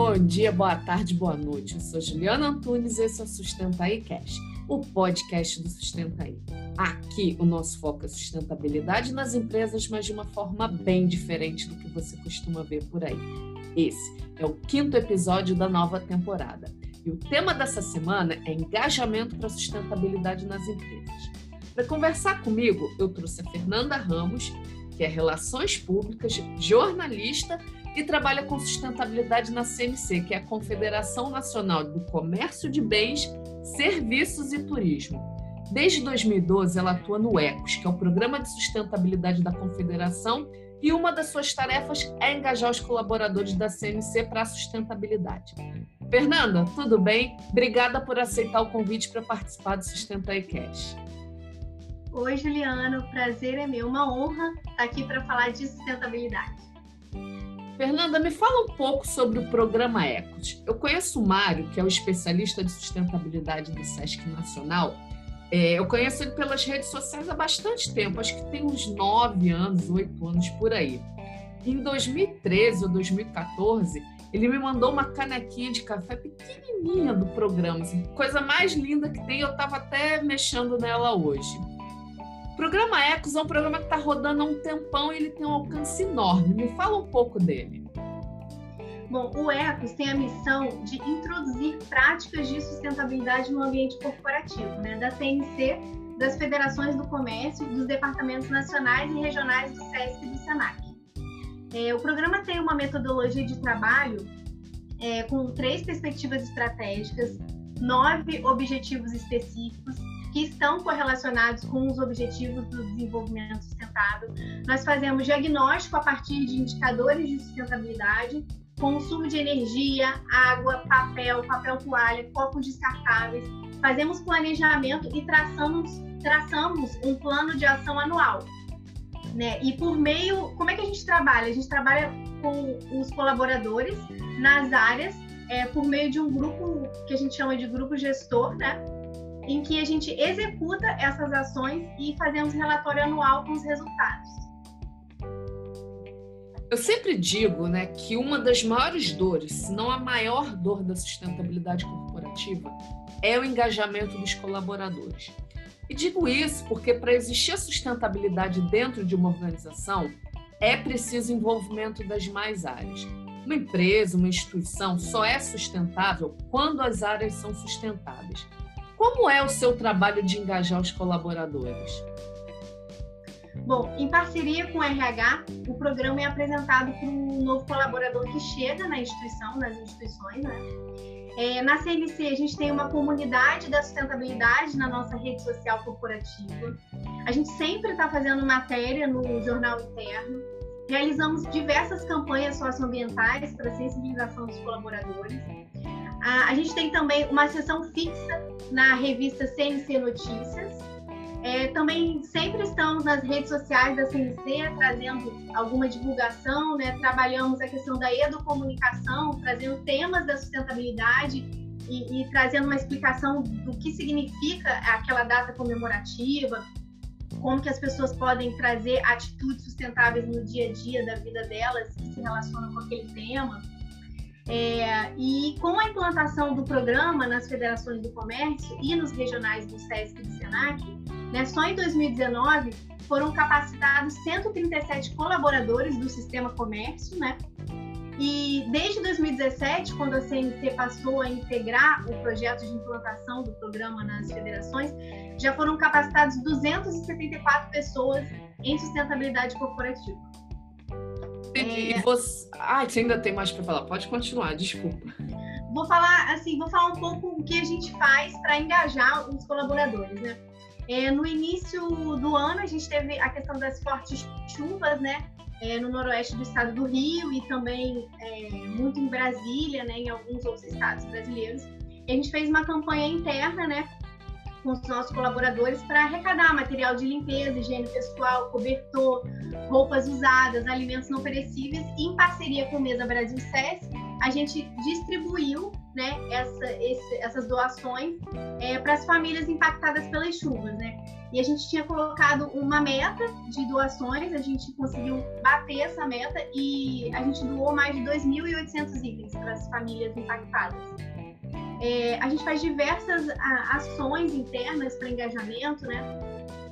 Bom dia, boa tarde, boa noite. Eu sou Juliana Antunes e esse é o Sustenta aí Cash, o podcast do Sustenta aí. Aqui o nosso foco é sustentabilidade nas empresas, mas de uma forma bem diferente do que você costuma ver por aí. Esse é o quinto episódio da nova temporada. E o tema dessa semana é engajamento para sustentabilidade nas empresas. Para conversar comigo, eu trouxe a Fernanda Ramos, que é Relações Públicas, jornalista e trabalha com sustentabilidade na CMC, que é a Confederação Nacional do Comércio de Bens, Serviços e Turismo. Desde 2012, ela atua no ECOS, que é o Programa de Sustentabilidade da Confederação, e uma das suas tarefas é engajar os colaboradores da CMC para a sustentabilidade. Fernanda, tudo bem? Obrigada por aceitar o convite para participar do Sustenta Cash. Oi, Juliana, o prazer é meu, uma honra estar aqui para falar de sustentabilidade. Fernanda, me fala um pouco sobre o programa Ecos. Eu conheço o Mário, que é o especialista de sustentabilidade do SESC Nacional. É, eu conheço ele pelas redes sociais há bastante tempo, acho que tem uns nove anos, oito anos por aí. Em 2013 ou 2014, ele me mandou uma canequinha de café pequenininha do programa, assim, coisa mais linda que tem. Eu estava até mexendo nela hoje programa Ecos é um programa que está rodando há um tempão e ele tem um alcance enorme. Me fala um pouco dele. Bom, o Ecos tem a missão de introduzir práticas de sustentabilidade no ambiente corporativo, né, da CNC, das federações do comércio, dos departamentos nacionais e regionais do SESC e do SENAC. É, o programa tem uma metodologia de trabalho é, com três perspectivas estratégicas, nove objetivos específicos que estão correlacionados com os objetivos do desenvolvimento sustentável. Nós fazemos diagnóstico a partir de indicadores de sustentabilidade, consumo de energia, água, papel, papel toalha, copos descartáveis. Fazemos planejamento e traçamos, traçamos um plano de ação anual. Né? E por meio, como é que a gente trabalha? A gente trabalha com os colaboradores nas áreas, é, por meio de um grupo que a gente chama de grupo gestor, né? Em que a gente executa essas ações e fazemos relatório anual com os resultados. Eu sempre digo né, que uma das maiores dores, se não a maior dor da sustentabilidade corporativa, é o engajamento dos colaboradores. E digo isso porque para existir a sustentabilidade dentro de uma organização, é preciso envolvimento das demais áreas. Uma empresa, uma instituição só é sustentável quando as áreas são sustentáveis. Como é o seu trabalho de engajar os colaboradores? Bom, em parceria com o RH, o programa é apresentado para um novo colaborador que chega na instituição, nas instituições, né? É, na CNC, a gente tem uma comunidade da sustentabilidade na nossa rede social corporativa. A gente sempre está fazendo matéria no jornal interno. Realizamos diversas campanhas socioambientais para sensibilização dos colaboradores. A, a gente tem também uma sessão fixa na revista CNC Notícias. É, também sempre estamos nas redes sociais da CNC trazendo alguma divulgação, né? trabalhamos a questão da educomunicação, trazendo temas da sustentabilidade e, e, trazendo uma explicação do que significa aquela data comemorativa, como que as pessoas podem trazer atitudes sustentáveis no dia a dia da vida delas que se relacionam com aquele tema. É, e com a implantação do programa nas federações do comércio e nos regionais do SESC e do SENAC, né, só em 2019 foram capacitados 137 colaboradores do sistema comércio, né? E desde 2017, quando a CNC passou a integrar o projeto de implantação do programa nas federações, já foram capacitados 274 pessoas em sustentabilidade corporativa. Entendi. É... E você... Ah, você ainda tem mais para falar. Pode continuar, desculpa. Vou falar assim, vou falar um pouco o que a gente faz para engajar os colaboradores, né? É, no início do ano a gente teve a questão das fortes chuvas, né? É, no noroeste do estado do Rio e também é, muito em Brasília, né? Em alguns outros estados brasileiros. E a gente fez uma campanha interna, né? Com os nossos colaboradores para arrecadar material de limpeza, higiene pessoal, cobertor, roupas usadas, alimentos não perecíveis. E em parceria com o Mesa Brasil SESC, a gente distribuiu né, essa, esse, essas doações é, para as famílias impactadas pelas chuvas. Né? E a gente tinha colocado uma meta de doações, a gente conseguiu bater essa meta e a gente doou mais de 2.800 itens para as famílias impactadas. É, a gente faz diversas a, ações internas para engajamento, né?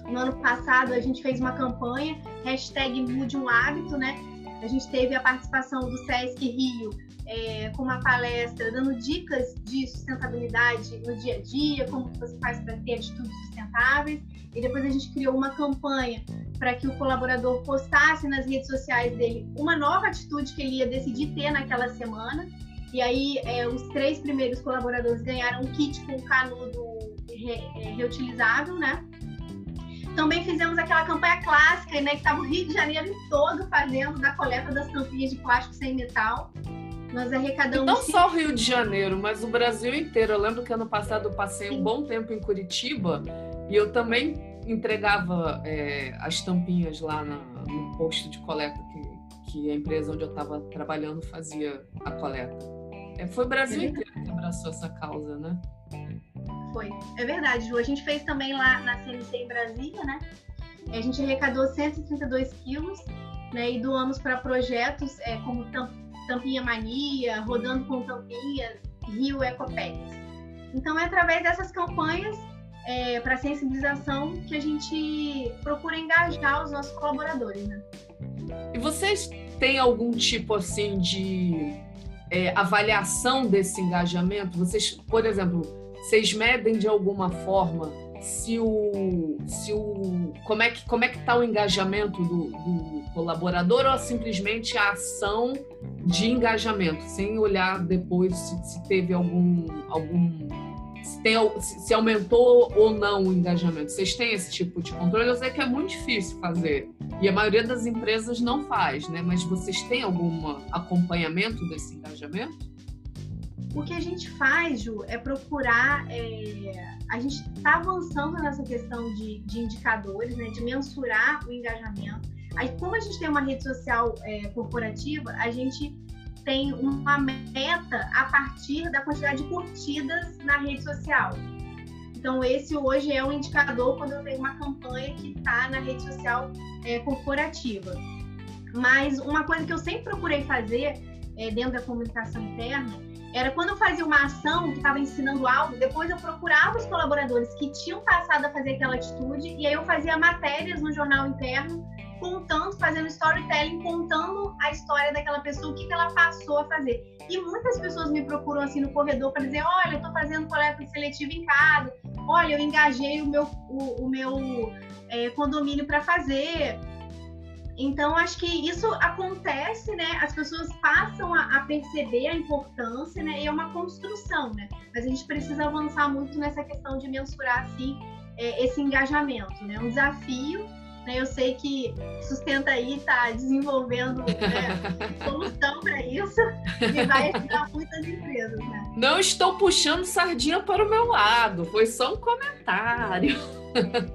No ano passado a gente fez uma campanha, hashtag Mude um Hábito, né? A gente teve a participação do Sesc Rio é, com uma palestra dando dicas de sustentabilidade no dia a dia, como você faz para ter atitudes sustentáveis. E depois a gente criou uma campanha para que o colaborador postasse nas redes sociais dele uma nova atitude que ele ia decidir ter naquela semana. E aí é, os três primeiros colaboradores ganharam um kit com canudo re, é, reutilizável, né? Também fizemos aquela campanha clássica, né? Que estava o Rio de Janeiro todo fazendo da coleta das tampinhas de plástico sem metal. Nós arrecadamos. Não só o Rio de Janeiro, mas o Brasil inteiro. Eu lembro que ano passado eu passei Sim. um bom tempo em Curitiba e eu também entregava é, as tampinhas lá na, no posto de coleta que, que a empresa onde eu estava trabalhando fazia a coleta. É, foi o Brasil é inteiro que abraçou essa causa, né? Foi. É verdade, Ju. A gente fez também lá na CNC em Brasília, né? A gente arrecadou 132 quilos né, e doamos para projetos é, como Tampinha Mania, Rodando com Tampinhas, Rio Ecopex. Então, é através dessas campanhas é, para sensibilização que a gente procura engajar os nossos colaboradores. Né? E vocês têm algum tipo assim de é, avaliação desse engajamento? Vocês, por exemplo, vocês medem de alguma forma se o, se o como é que como é que está o engajamento do, do, colaborador ou simplesmente a ação de engajamento, sem olhar depois se, se teve algum algum se, tem, se, aumentou ou não o engajamento. Vocês têm esse tipo de controle? Eu sei que é muito difícil fazer e a maioria das empresas não faz, né? Mas vocês têm algum acompanhamento desse engajamento? O que a gente faz, Ju, é procurar. É, a gente está avançando nessa questão de, de, indicadores, né, de mensurar o engajamento. Aí, como a gente tem uma rede social é, corporativa, a gente tem uma meta a partir da quantidade de curtidas na rede social. Então, esse hoje é um indicador quando eu tenho uma campanha que está na rede social é, corporativa. Mas uma coisa que eu sempre procurei fazer é, dentro da comunicação interna era quando eu fazia uma ação que estava ensinando algo, depois eu procurava os colaboradores que tinham passado a fazer aquela atitude e aí eu fazia matérias no jornal interno contando, fazendo storytelling, contando a história daquela pessoa, o que, que ela passou a fazer. E muitas pessoas me procuram assim no corredor para dizer: olha, eu estou fazendo coleta seletiva em casa, olha, eu engajei o meu, o, o meu é, condomínio para fazer. Então, acho que isso acontece, né? As pessoas passam a, a, perceber a importância, né? E é uma construção, né? Mas a gente precisa avançar muito nessa questão de mensurar, assim, é, esse engajamento, né? Um desafio, né? Eu sei que Sustenta aí está desenvolvendo né, solução para isso e vai ajudar muitas empresas, né? Não estou puxando sardinha para o meu lado, foi só um comentário.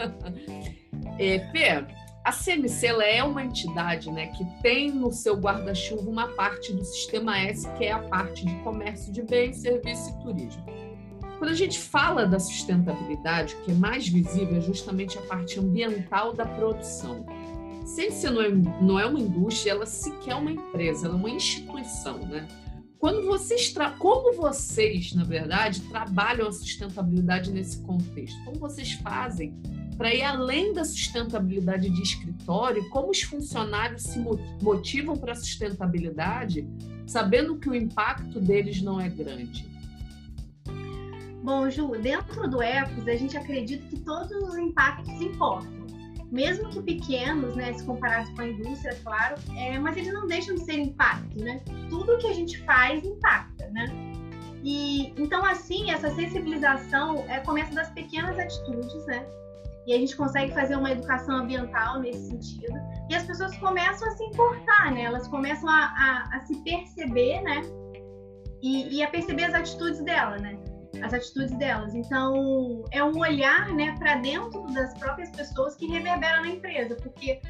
é, Fê, a CMC é uma entidade né, que tem no seu guarda-chuva uma parte do Sistema S, que é a parte de comércio de bens, serviços e turismo. Quando a gente fala da sustentabilidade, o que é mais visível é justamente a parte ambiental da produção. Ciência não é, não é uma indústria, ela sequer é uma empresa, ela é uma instituição, né? Quando vocês como vocês, na verdade, trabalham a sustentabilidade nesse contexto? Como vocês fazem para ir além da sustentabilidade de escritório, como os funcionários se motivam para a sustentabilidade, sabendo que o impacto deles não é grande? Bom, Ju, dentro do Ecos, a gente acredita que todos os impactos importam. Mesmo que pequenos, né, se comparados com a indústria, claro, é, mas eles não deixam de ser impacto, né? Tudo que a gente faz impacta, né? E então assim, essa sensibilização é, começa das pequenas atitudes, né? e a gente consegue fazer uma educação ambiental nesse sentido. E as pessoas começam a se importar, né? Elas começam a, a, a se perceber, né? E, e, a perceber as atitudes dela, né? As atitudes delas. Então, é um olhar, né, para dentro das próprias pessoas que reverbera na empresa, porque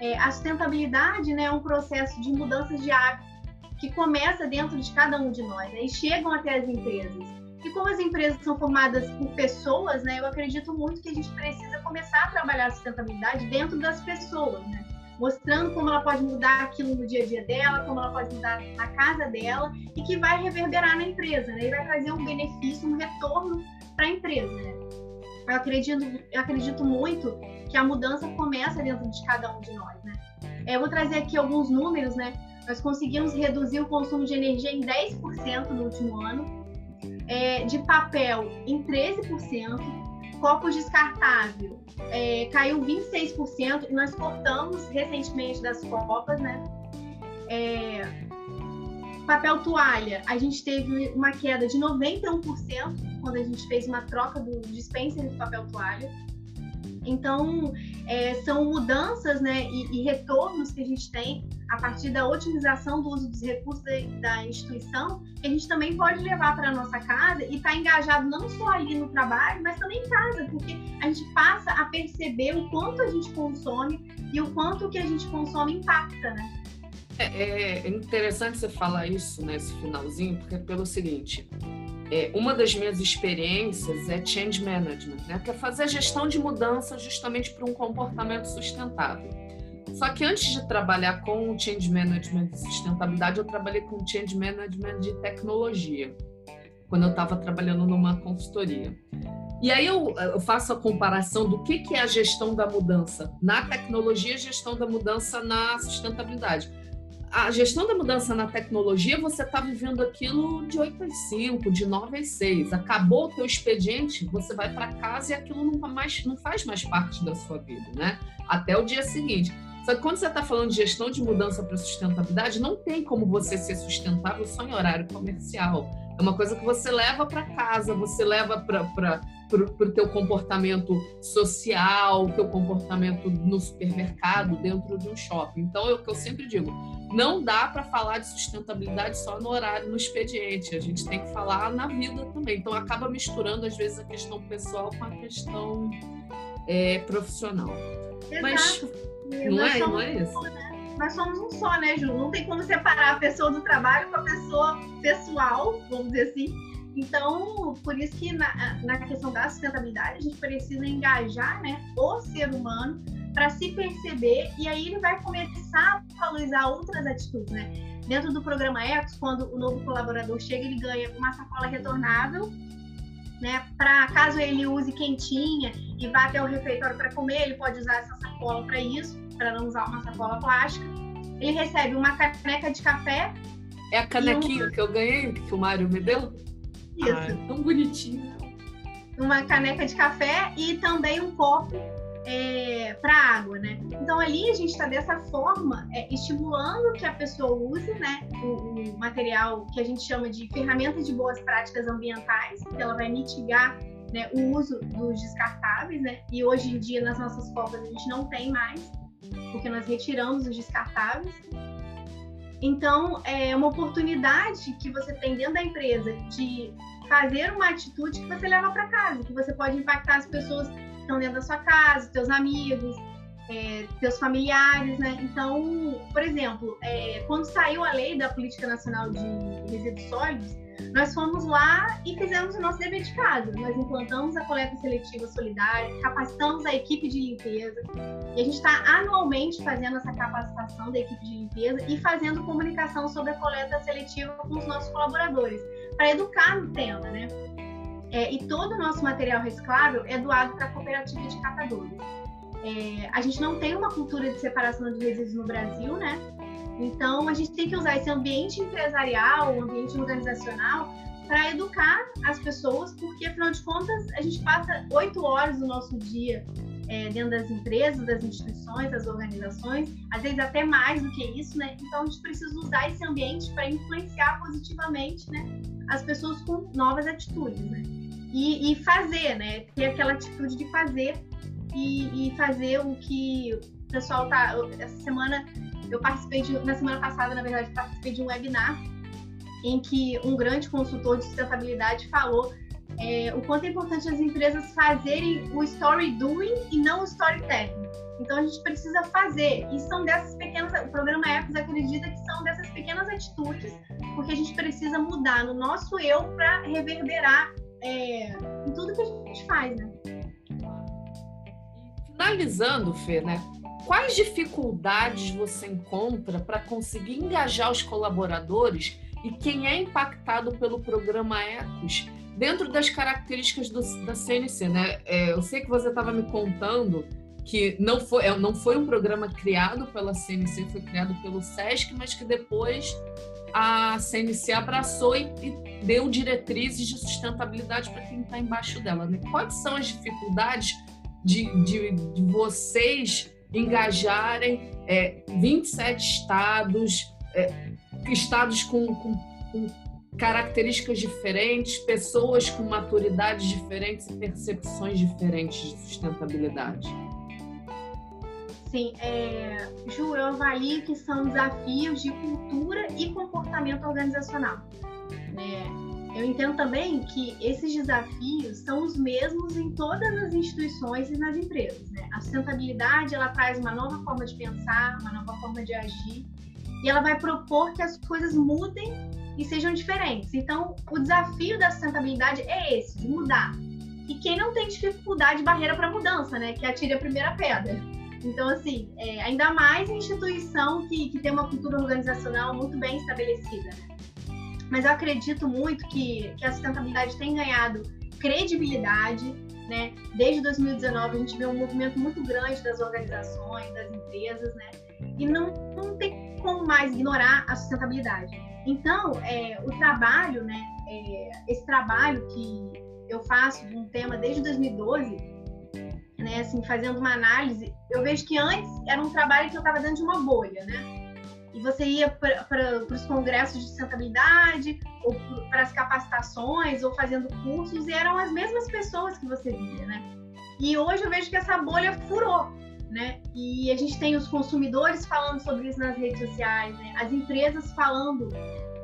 é, a sustentabilidade, né, é um processo de mudanças de hábito que começa dentro de cada um de nós, né? E chegam até as empresas. E como as empresas são formadas por pessoas, né, eu acredito muito que a gente precisa começar a trabalhar a sustentabilidade dentro das pessoas, né? Mostrando como ela pode mudar aquilo no dia a dia dela, como ela pode mudar na casa dela e que vai reverberar na empresa, né? E vai trazer um benefício, um retorno para a empresa. Né? Eu acredito, eu acredito muito que a mudança começa dentro de cada um de nós, né? É, eu vou trazer aqui alguns números, né? Nós conseguimos reduzir o consumo de energia em 10% no último ano, é, de papel em 13%, Copos descartável é, caiu 26% e nós cortamos recentemente das copas, né? É, papel toalha, a gente teve uma queda de 91% quando a gente fez uma troca do dispenser de papel toalha. Então, é, são mudanças né, e, e, retornos que a gente tem a partir da otimização do uso dos recursos da, instituição, que a gente também pode levar para a nossa casa e estar tá engajado não só ali no trabalho, mas também em casa, porque a gente passa a perceber o quanto a gente consome e o quanto que a gente consome impacta, né? É, é interessante você falar isso nesse finalzinho, porque é pelo seguinte, é, uma das minhas experiências é change management, né? que é fazer gestão de mudança justamente para um comportamento sustentável. Só que antes de trabalhar com change management de sustentabilidade, eu trabalhei com change management de tecnologia, quando eu estava trabalhando numa consultoria. E aí eu, eu, faço a comparação do que, que é a gestão da mudança na tecnologia e gestão da mudança na sustentabilidade a gestão da mudança na tecnologia, você está vivendo aquilo de 8 às 5, de 9 às 6. Acabou o teu expediente, você vai para casa e aquilo não, mais, não faz mais parte da sua vida, né? Até o dia seguinte. Só que quando você está falando de gestão de mudança para sustentabilidade, não tem como você ser sustentável só em horário comercial. É uma coisa que você leva para casa, você leva para o teu comportamento social, teu comportamento no supermercado, dentro de um shopping. Então, é o que eu sempre digo, não dá para falar de sustentabilidade só no horário, no expediente. A gente tem que falar na vida também. Então, acaba misturando, às vezes, a questão pessoal com a questão é, profissional. Exato. Mas não é, não é isso? nós somos um só, né, Ju? Não tem como separar a pessoa do trabalho com a pessoa pessoal, vamos dizer assim. Então, por isso que na, na questão da sustentabilidade, a gente precisa engajar né, o ser humano para se perceber e aí ele vai começar a valorizar outras atitudes, né? Dentro do programa Ecos, quando o novo colaborador chega, ele ganha uma sacola retornável, né? Para caso ele use quentinha e vá até o refeitório para comer, ele pode usar essa sacola para isso para não usar uma sacola plástica. Ele recebe uma caneca de café. É a canequinha um... que eu ganhei, que o Mário me deu? Isso. Ah, tão bonitinho. Uma caneca de café e também um copo é, para água, né? Então ali a gente está dessa forma é, estimulando que a pessoa use, né, o, o, material que a gente chama de ferramentas de boas práticas ambientais, que ela vai mitigar né, o uso dos descartáveis, né? E hoje em dia nas nossas copas a gente não tem mais porque nós retiramos os descartáveis. Então, é uma oportunidade que você tem dentro da empresa de fazer uma atitude que você leva para casa, que você pode impactar as pessoas estão dentro da sua casa, teus amigos, é, teus familiares, né? Então, por exemplo, é, quando saiu a lei da Política Nacional de Resíduos Sólidos, nós fomos lá e fizemos o nosso dever de casa. Nós implantamos a coleta seletiva solidária, capacitamos a equipe de limpeza. E a gente está anualmente fazendo essa capacitação da equipe de limpeza e fazendo comunicação sobre a coleta seletiva com os nossos colaboradores, para educar no tema, né? É, e todo o nosso material reciclável é doado para a cooperativa de catadores. É, a gente não tem uma cultura de separação de resíduos no Brasil, né? Então, a gente tem que usar esse ambiente empresarial, ambiente organizacional, para educar as pessoas, porque, afinal de contas, a gente passa oito horas do nosso dia é, dentro das empresas, das instituições, das organizações, às vezes até mais do que isso, né? Então, a gente precisa usar esse ambiente para influenciar positivamente né, as pessoas com novas atitudes, né? E, e fazer, né? Ter aquela atitude de fazer e, e fazer o que o pessoal tá. Essa semana eu participei de, na semana passada, na verdade, participei de um webinar em que um grande consultor de sustentabilidade falou é, o quanto é importante as empresas fazerem o story doing e não o storytelling. Então a gente precisa fazer, e são dessas pequenas, o programa Ecos acredita que são dessas pequenas atitudes, porque a gente precisa mudar no nosso eu para reverberar é, em tudo que a gente faz, né? Finalizando, Fê, né? Quais dificuldades você encontra para conseguir engajar os colaboradores e quem é impactado pelo programa Ecos dentro das características do, da CNC, né? É, eu sei que você estava me contando que não foi, é, não foi um programa criado pela CNC, foi criado pelo SESC, mas que depois a CNC abraçou e, e deu diretrizes de sustentabilidade para quem está embaixo dela. Né? Quais são as dificuldades de, de, de vocês engajarem é, 27 estados, é, estados com, com, com características diferentes, pessoas com maturidades diferentes e percepções diferentes de sustentabilidade? Sim, é, Ju, eu avalio que são desafios de cultura e comportamento organizacional. Né? Eu entendo também que esses desafios são os mesmos em todas as instituições e nas empresas. Né? A sustentabilidade ela traz uma nova forma de pensar, uma nova forma de agir, e ela vai propor que as coisas mudem e sejam diferentes. Então, o desafio da sustentabilidade é esse, de mudar. E quem não tem dificuldade, barreira para mudança, né? Que atire a primeira pedra. Então, assim, é, ainda mais em instituição que, que tem uma cultura organizacional muito bem estabelecida. Né? Mas eu acredito muito que, que a sustentabilidade tem ganhado credibilidade, né? Desde 2019 a gente vê um movimento muito grande das organizações, das empresas, né? E não, não tem como mais ignorar a sustentabilidade. Então, é, o trabalho, né? É, esse trabalho que eu faço de um tema desde 2012, né? Assim, fazendo uma análise, eu vejo que antes era um trabalho que eu estava dentro de uma bolha, né? e você ia para os congressos de sustentabilidade, ou para as capacitações, ou fazendo cursos, e eram as mesmas pessoas que você via, né? E hoje eu vejo que essa bolha furou, né? E a gente tem os consumidores falando sobre isso nas redes sociais, né? As empresas falando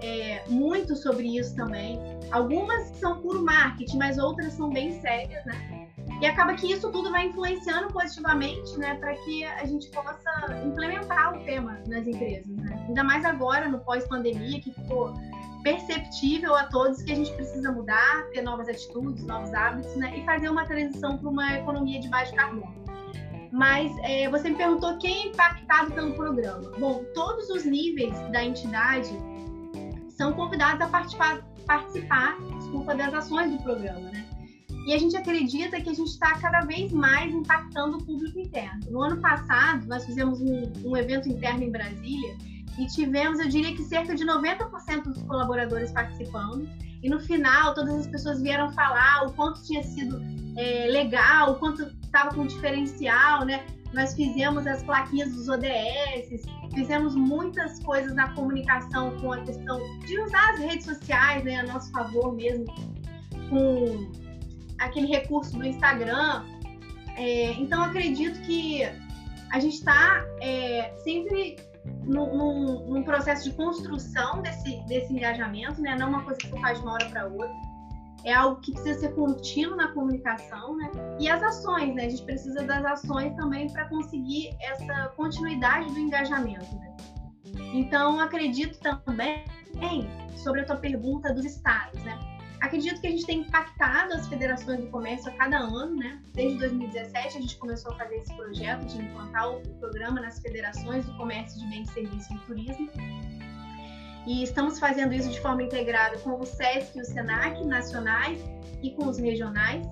é, muito sobre isso também. Algumas são puro marketing, mas outras são bem sérias, né? E acaba que isso tudo vai influenciando positivamente, né, para que a gente possa implementar o tema nas empresas, né? Ainda mais agora, no pós-pandemia, que ficou perceptível a todos que a gente precisa mudar, ter novas atitudes, novos hábitos, né, e fazer uma transição para uma economia de baixo carbono. Mas é, você me perguntou quem é impactado pelo programa. Bom, todos os níveis da entidade são convidados a participar, participar desculpa, das ações do programa, né? E a gente acredita que a gente está cada vez mais impactando o público interno. No ano passado, nós fizemos um, um evento interno em Brasília e tivemos, eu diria que cerca de 90% dos colaboradores participando. E no final, todas as pessoas vieram falar o quanto tinha sido é, legal, o quanto estava com diferencial, né? Nós fizemos as plaquinhas dos ODS, fizemos muitas coisas na comunicação com a questão de usar as redes sociais né, a nosso favor mesmo, com aquele recurso do Instagram. É, então, acredito que a gente está é, sempre num, num, processo de construção desse, desse engajamento, né? não uma coisa que você faz de uma hora para outra. É algo que precisa ser contínuo na comunicação, né? E as ações, né? A gente precisa das ações também para conseguir essa continuidade do engajamento. Né? Então, acredito também sobre a tua pergunta dos estados, né? Acredito que a gente tem impactado as federações do comércio a cada ano, né? Desde 2017 a gente começou a fazer esse projeto de implantar o programa nas federações do comércio de bens, serviços e turismo. E estamos fazendo isso de forma integrada com o SESC e o SENAC nacionais e com os regionais.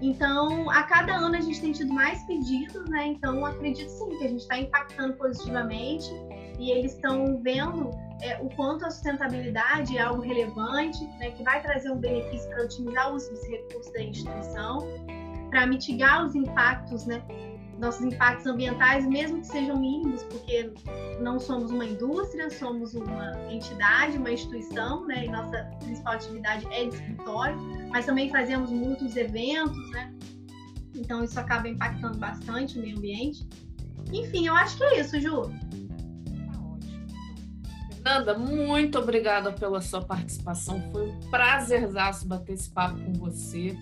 Então, a cada ano a gente tem tido mais pedidos, né? Então, acredito sim que a gente está impactando positivamente e eles estão vendo é, o quanto a sustentabilidade é algo relevante, né, que vai trazer um benefício para otimizar o uso dos recursos da instituição, para mitigar os impactos, né, nossos impactos ambientais, mesmo que sejam mínimos, porque não somos uma indústria, somos uma entidade, uma instituição, né, e nossa principal atividade é de escritório, mas também fazemos muitos eventos, né, então isso acaba impactando bastante o meio ambiente. Enfim, eu acho que é isso, Ju. Fernanda, muito obrigada pela sua participação. Foi um prazerzaço bater esse papo com você.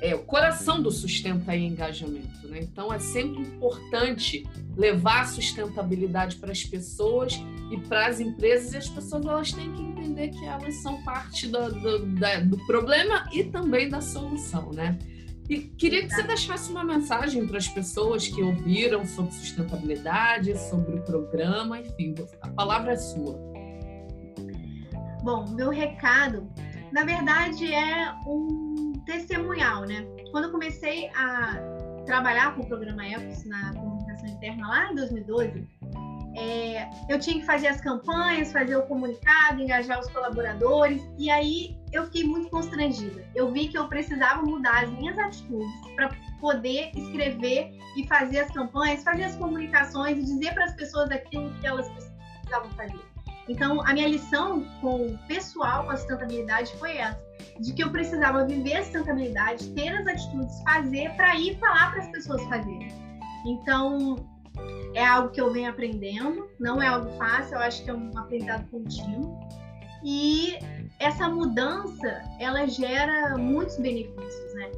é o coração do sustenta e engajamento, né? Então é sempre importante levar a sustentabilidade para as pessoas e para as empresas e as pessoas elas têm que entender que elas são parte do, do, da, do problema e também da solução, né? E queria que você deixasse uma mensagem para as pessoas que ouviram sobre sustentabilidade, sobre o programa, enfim, a palavra é sua. Bom, meu recado, na verdade, é um testemunhal, né? Quando eu comecei a trabalhar com o programa EPOS na comunicação interna lá em 2012, é, eu tinha que fazer as campanhas, fazer o comunicado, engajar os colaboradores, e aí eu fiquei muito constrangida. Eu vi que eu precisava mudar as minhas atitudes para poder escrever e fazer as campanhas, fazer as comunicações e dizer para as pessoas aquilo que elas precisavam fazer. Então, a minha lição com o pessoal com a sustentabilidade foi essa, de que eu precisava viver a sustentabilidade, ter as atitudes, fazer para ir falar para as pessoas fazerem. Então, é algo que eu venho aprendendo, não é algo fácil, eu acho que é um aprendizado contínuo. E essa mudança, ela gera muitos benefícios, né?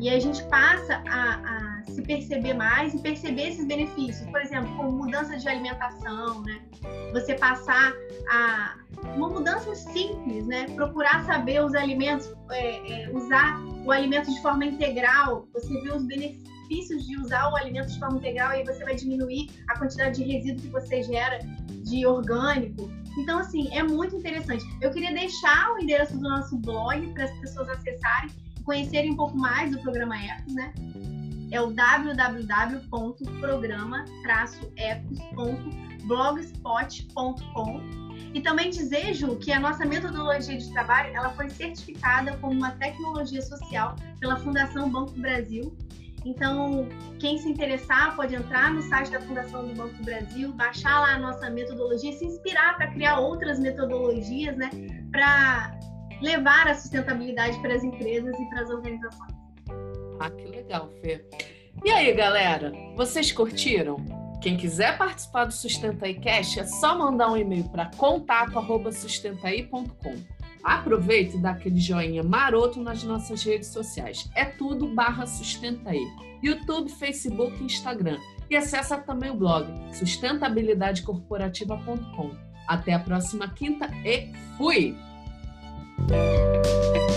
E a gente passa a, a, se perceber mais e perceber esses benefícios. Por exemplo, como mudança de alimentação, né? Você passar a uma mudança simples, né? Procurar saber os alimentos, é, é, usar o alimento de forma integral. Você vê os benefícios de usar o alimento de forma integral e você vai diminuir a quantidade de resíduo que você gera de orgânico. Então, assim, é muito interessante. Eu queria deixar o endereço do nosso blog para as pessoas acessarem conhecerem um pouco mais do programa Ecos, né? É o www.programa-ecos.blogspot.com e também Ju, que a nossa metodologia de trabalho ela foi certificada como uma tecnologia social pela Fundação Banco do Brasil. Então, quem se interessar pode entrar no site da Fundação do Banco do Brasil, baixar lá a nossa metodologia, se inspirar para criar outras metodologias, né, para levar a sustentabilidade para as empresas e para as organizações. Ah, que legal, Fê. E aí, galera, vocês curtiram? Quem quiser participar do Sustenta Cash é só mandar um e-mail para contato@sustentaí.com. Aproveita e dá aquele joinha maroto nas nossas redes sociais. É tudo barra sustenta aí. YouTube, Facebook e Instagram. E acessa também o blog sustentabilidadecorporativa.com. Até a próxima quinta e fui! Música